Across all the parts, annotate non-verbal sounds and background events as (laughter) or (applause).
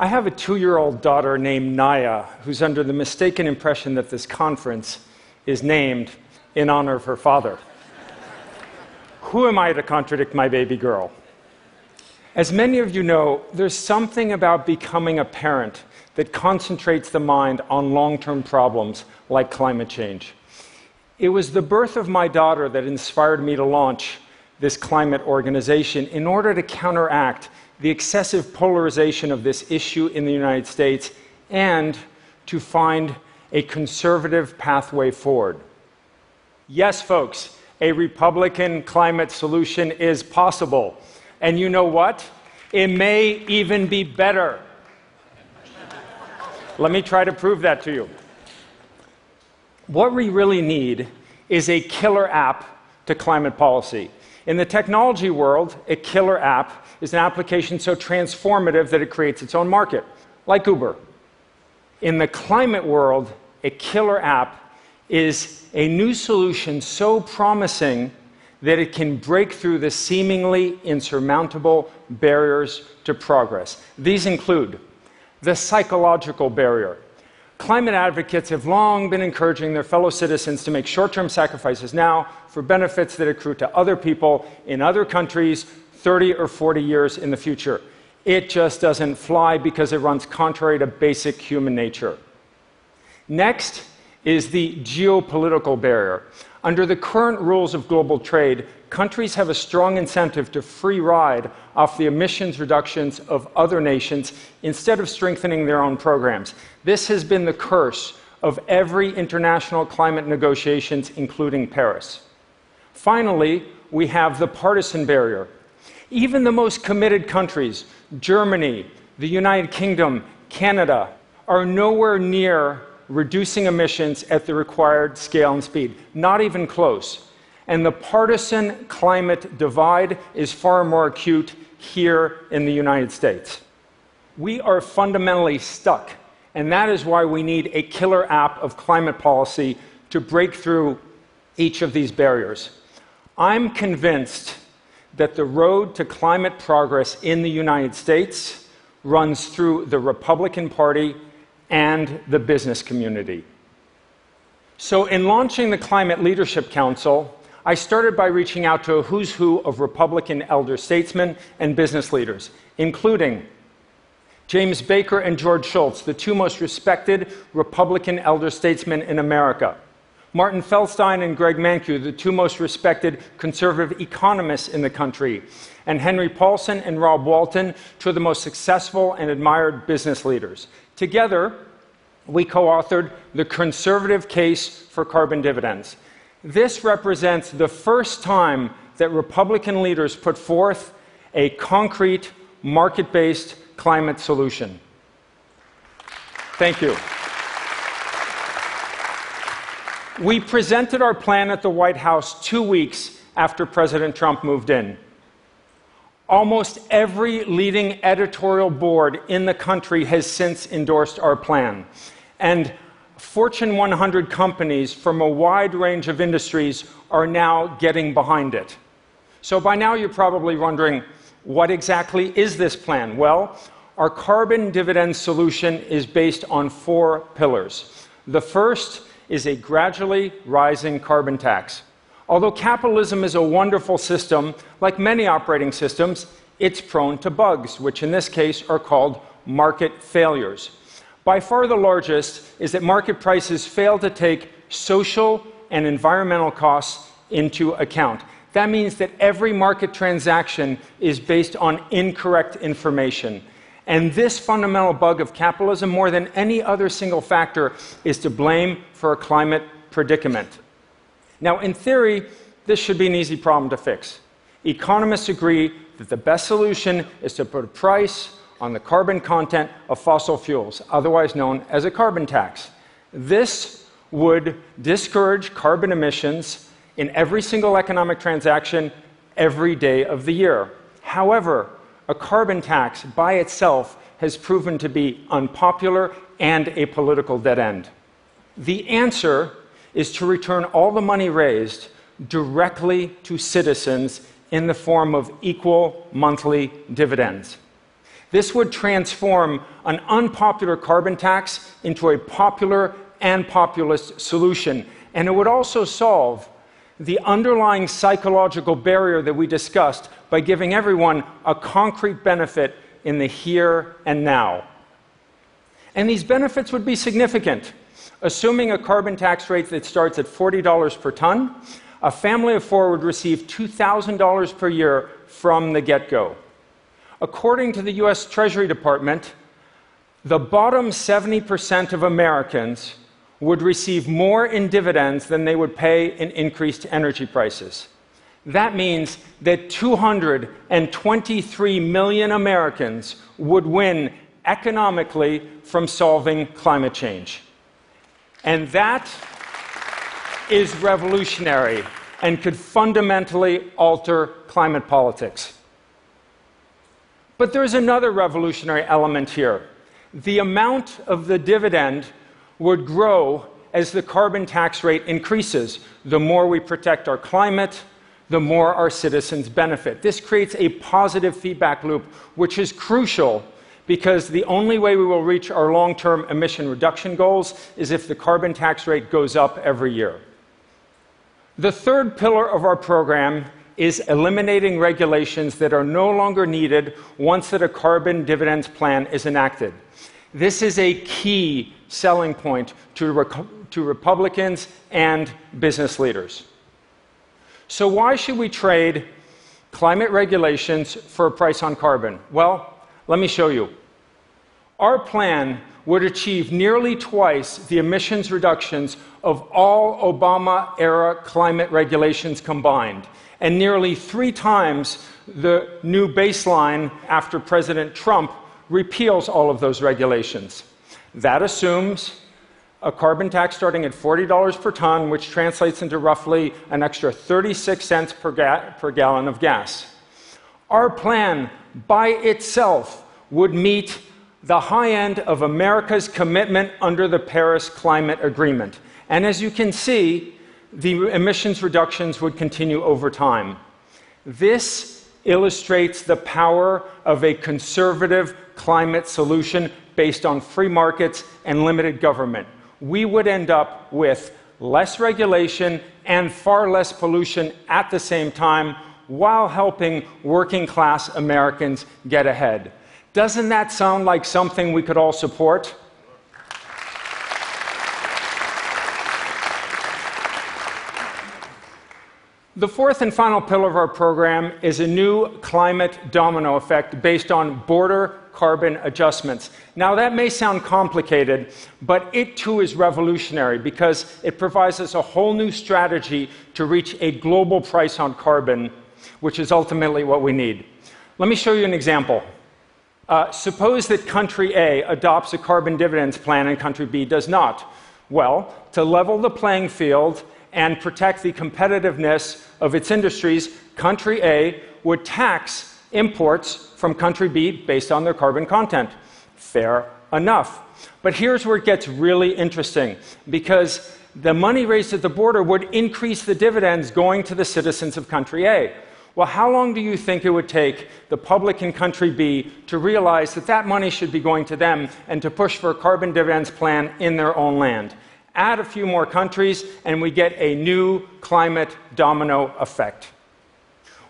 I have a two year old daughter named Naya who's under the mistaken impression that this conference is named in honor of her father. Who am I to contradict my baby girl? As many of you know, there's something about becoming a parent that concentrates the mind on long term problems like climate change. It was the birth of my daughter that inspired me to launch this climate organization in order to counteract the excessive polarization of this issue in the United States and to find a conservative pathway forward. Yes, folks, a Republican climate solution is possible. And you know what? It may even be better. Let me try to prove that to you. What we really need is a killer app to climate policy. In the technology world, a killer app is an application so transformative that it creates its own market, like Uber. In the climate world, a killer app is a new solution so promising that it can break through the seemingly insurmountable barriers to progress. These include the psychological barrier. Climate advocates have long been encouraging their fellow citizens to make short term sacrifices now for benefits that accrue to other people in other countries 30 or 40 years in the future. It just doesn't fly because it runs contrary to basic human nature. Next is the geopolitical barrier. Under the current rules of global trade, countries have a strong incentive to free ride off the emissions reductions of other nations instead of strengthening their own programs. This has been the curse of every international climate negotiations, including Paris. Finally, we have the partisan barrier. Even the most committed countries, Germany, the United Kingdom, Canada, are nowhere near reducing emissions at the required scale and speed. Not even close. And the partisan climate divide is far more acute here in the United States. We are fundamentally stuck, and that is why we need a killer app of climate policy to break through each of these barriers. I'm convinced that the road to climate progress in the United States runs through the Republican Party and the business community. So, in launching the Climate Leadership Council, I started by reaching out to a who's who of Republican elder statesmen and business leaders, including James Baker and George Shultz, the two most respected Republican elder statesmen in America. Martin Feldstein and Greg Mankiw, the two most respected conservative economists in the country. And Henry Paulson and Rob Walton, two of the most successful and admired business leaders. Together, we co authored The Conservative Case for Carbon Dividends. This represents the first time that Republican leaders put forth a concrete, market based climate solution. Thank you. We presented our plan at the White House two weeks after President Trump moved in. Almost every leading editorial board in the country has since endorsed our plan. And Fortune 100 companies from a wide range of industries are now getting behind it. So by now you're probably wondering what exactly is this plan? Well, our carbon dividend solution is based on four pillars. The first is a gradually rising carbon tax. Although capitalism is a wonderful system, like many operating systems, it's prone to bugs, which in this case are called market failures. By far the largest is that market prices fail to take social and environmental costs into account. That means that every market transaction is based on incorrect information. And this fundamental bug of capitalism, more than any other single factor, is to blame for a climate predicament. Now, in theory, this should be an easy problem to fix. Economists agree that the best solution is to put a price on the carbon content of fossil fuels, otherwise known as a carbon tax. This would discourage carbon emissions in every single economic transaction every day of the year. However, a carbon tax by itself has proven to be unpopular and a political dead end. The answer is to return all the money raised directly to citizens in the form of equal monthly dividends. This would transform an unpopular carbon tax into a popular and populist solution. And it would also solve the underlying psychological barrier that we discussed by giving everyone a concrete benefit in the here and now. And these benefits would be significant. Assuming a carbon tax rate that starts at $40 per ton, a family of four would receive $2,000 per year from the get go. According to the US Treasury Department, the bottom 70% of Americans would receive more in dividends than they would pay in increased energy prices. That means that 223 million Americans would win economically from solving climate change. And that is revolutionary and could fundamentally alter climate politics. But there's another revolutionary element here. The amount of the dividend would grow as the carbon tax rate increases. The more we protect our climate, the more our citizens benefit. This creates a positive feedback loop, which is crucial because the only way we will reach our long term emission reduction goals is if the carbon tax rate goes up every year. The third pillar of our program is eliminating regulations that are no longer needed once that a carbon dividends plan is enacted. This is a key selling point to, to Republicans and business leaders. So, why should we trade climate regulations for a price on carbon? Well, let me show you. Our plan would achieve nearly twice the emissions reductions of all Obama era climate regulations combined, and nearly three times the new baseline after President Trump repeals all of those regulations. That assumes a carbon tax starting at $40 per ton, which translates into roughly an extra 36 cents per, ga- per gallon of gas. Our plan by itself would meet the high end of America's commitment under the Paris Climate Agreement. And as you can see, the emissions reductions would continue over time. This illustrates the power of a conservative climate solution based on free markets and limited government. We would end up with less regulation and far less pollution at the same time while helping working class Americans get ahead. Doesn't that sound like something we could all support? The fourth and final pillar of our program is a new climate domino effect based on border carbon adjustments. Now, that may sound complicated, but it too is revolutionary because it provides us a whole new strategy to reach a global price on carbon, which is ultimately what we need. Let me show you an example. Uh, suppose that country A adopts a carbon dividends plan and country B does not. Well, to level the playing field and protect the competitiveness of its industries, country A would tax imports from country B based on their carbon content. Fair enough. But here's where it gets really interesting because the money raised at the border would increase the dividends going to the citizens of country A. Well, how long do you think it would take the public in country B to realize that that money should be going to them and to push for a carbon dividends plan in their own land? Add a few more countries, and we get a new climate domino effect.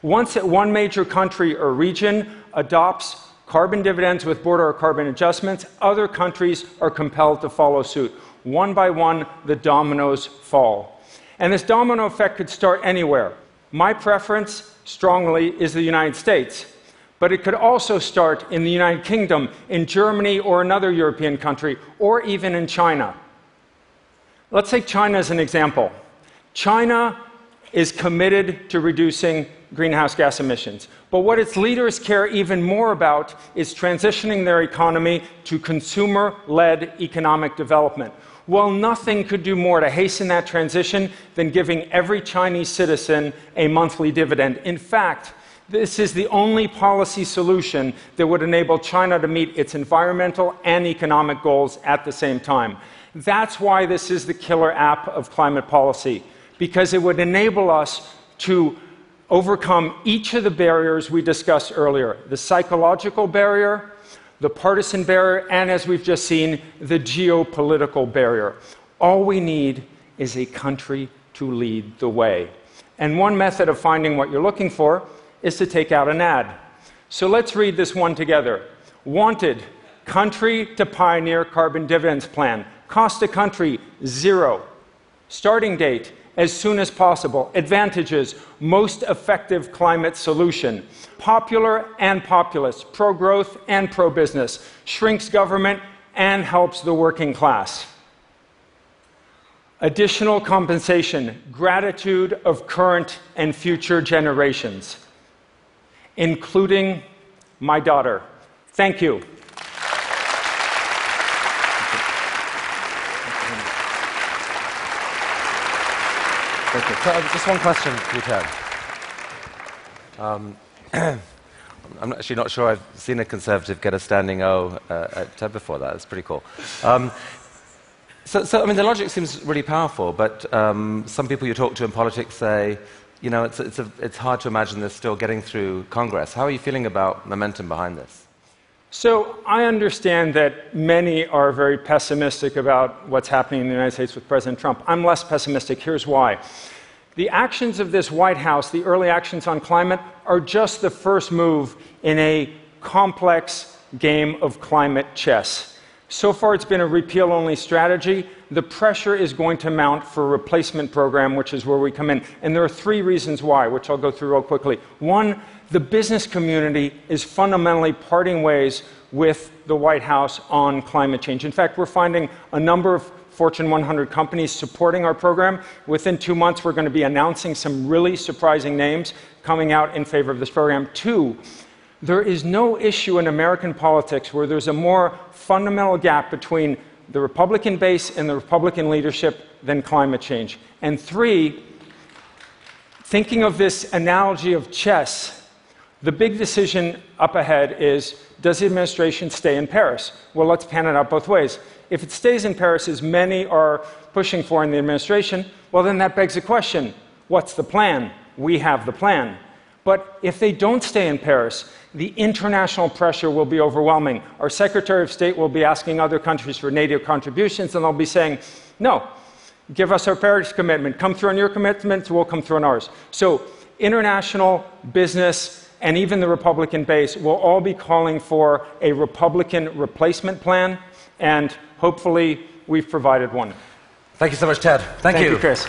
Once one major country or region adopts carbon dividends with border or carbon adjustments, other countries are compelled to follow suit. One by one, the dominoes fall. And this domino effect could start anywhere. My preference, strongly, is the United States. But it could also start in the United Kingdom, in Germany, or another European country, or even in China. Let's take China as an example. China is committed to reducing greenhouse gas emissions. But what its leaders care even more about is transitioning their economy to consumer led economic development. Well, nothing could do more to hasten that transition than giving every Chinese citizen a monthly dividend. In fact, this is the only policy solution that would enable China to meet its environmental and economic goals at the same time. That's why this is the killer app of climate policy, because it would enable us to overcome each of the barriers we discussed earlier the psychological barrier, the partisan barrier, and as we've just seen, the geopolitical barrier. All we need is a country to lead the way. And one method of finding what you're looking for is to take out an ad. So let's read this one together. Wanted, country to pioneer carbon dividends plan. Cost to country, zero. Starting date, as soon as possible. Advantages, most effective climate solution. Popular and populist, pro growth and pro business. Shrinks government and helps the working class. Additional compensation, gratitude of current and future generations, including my daughter. Thank you. So, uh, just one question for you, Ted. Um, (clears throat) I'm actually not sure I've seen a conservative get a standing O uh, at TED before that. It's pretty cool. Um, so, so, I mean, the logic seems really powerful, but um, some people you talk to in politics say, you know, it's, it's, a, it's hard to imagine this still getting through Congress. How are you feeling about momentum behind this? So, I understand that many are very pessimistic about what's happening in the United States with President Trump. I'm less pessimistic. Here's why. The actions of this White House, the early actions on climate, are just the first move in a complex game of climate chess. So far, it's been a repeal only strategy. The pressure is going to mount for a replacement program, which is where we come in. And there are three reasons why, which I'll go through real quickly. One, the business community is fundamentally parting ways with the White House on climate change. In fact, we're finding a number of Fortune 100 companies supporting our program. Within two months, we're going to be announcing some really surprising names coming out in favor of this program. Two, there is no issue in American politics where there's a more fundamental gap between the Republican base and the Republican leadership than climate change. And three, thinking of this analogy of chess, the big decision up ahead is does the administration stay in Paris? Well, let's pan it out both ways. If it stays in Paris, as many are pushing for in the administration, well, then that begs the question what's the plan? We have the plan. But if they don't stay in Paris, the international pressure will be overwhelming. Our Secretary of State will be asking other countries for NATO contributions, and they'll be saying, no, give us our Paris commitment. Come through on your commitments, we'll come through on ours. So, international business, and even the Republican base will all be calling for a Republican replacement plan, and hopefully we've provided one. Thank you so much, Ted. Thank, Thank you. you, Chris.